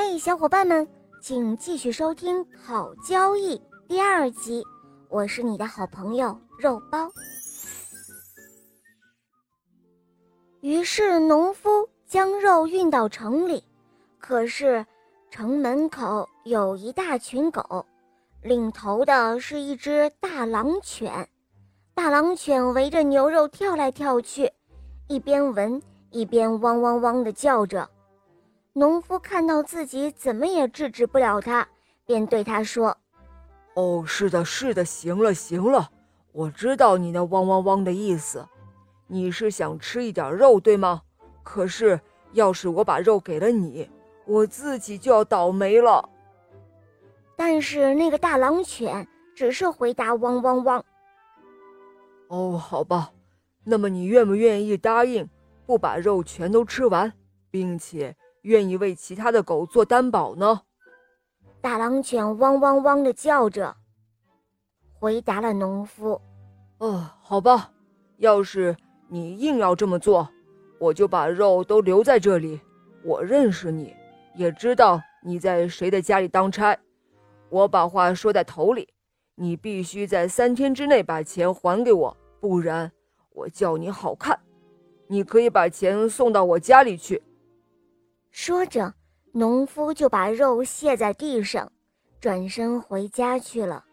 嘿小伙伴们，请继续收听《好交易》第二集。我是你的好朋友肉包。于是，农夫将肉运到城里，可是城门口有一大群狗，领头的是一只大狼犬。大狼犬围着牛肉跳来跳去，一边闻一边汪汪汪地叫着。农夫看到自己怎么也制止不了他，便对他说：“哦，是的，是的，行了，行了，我知道你那汪汪汪的意思，你是想吃一点肉，对吗？可是要是我把肉给了你，我自己就要倒霉了。”但是那个大狼犬只是回答：“汪汪汪。”哦，好吧，那么你愿不愿意答应不把肉全都吃完，并且？愿意为其他的狗做担保呢？大狼犬汪汪汪地叫着，回答了农夫：“哦，好吧，要是你硬要这么做，我就把肉都留在这里。我认识你，也知道你在谁的家里当差。我把话说在头里，你必须在三天之内把钱还给我，不然我叫你好看。你可以把钱送到我家里去。”说着，农夫就把肉卸在地上，转身回家去了。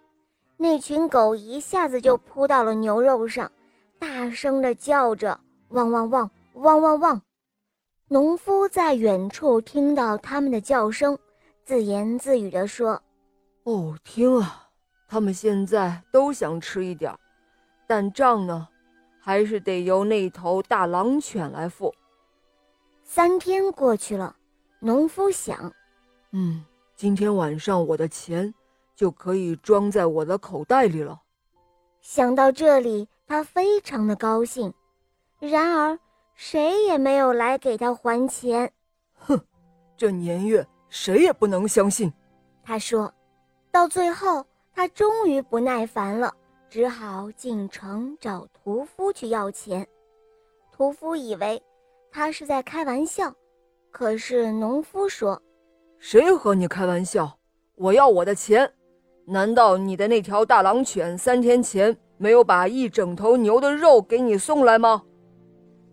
那群狗一下子就扑到了牛肉上，大声的叫着：“汪汪汪，汪汪汪！”农夫在远处听到他们的叫声，自言自语地说：“哦，听啊，他们现在都想吃一点，但账呢，还是得由那头大狼犬来付。”三天过去了，农夫想：“嗯，今天晚上我的钱就可以装在我的口袋里了。”想到这里，他非常的高兴。然而，谁也没有来给他还钱。哼，这年月谁也不能相信。他说。到最后，他终于不耐烦了，只好进城找屠夫去要钱。屠夫以为。他是在开玩笑，可是农夫说：“谁和你开玩笑？我要我的钱！难道你的那条大狼犬三天前没有把一整头牛的肉给你送来吗？”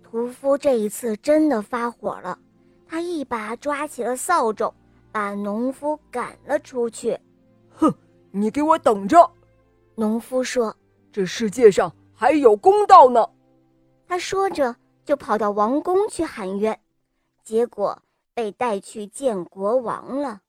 屠夫这一次真的发火了，他一把抓起了扫帚，把农夫赶了出去。“哼，你给我等着！”农夫说，“这世界上还有公道呢。”他说着。就跑到王宫去喊冤，结果被带去见国王了。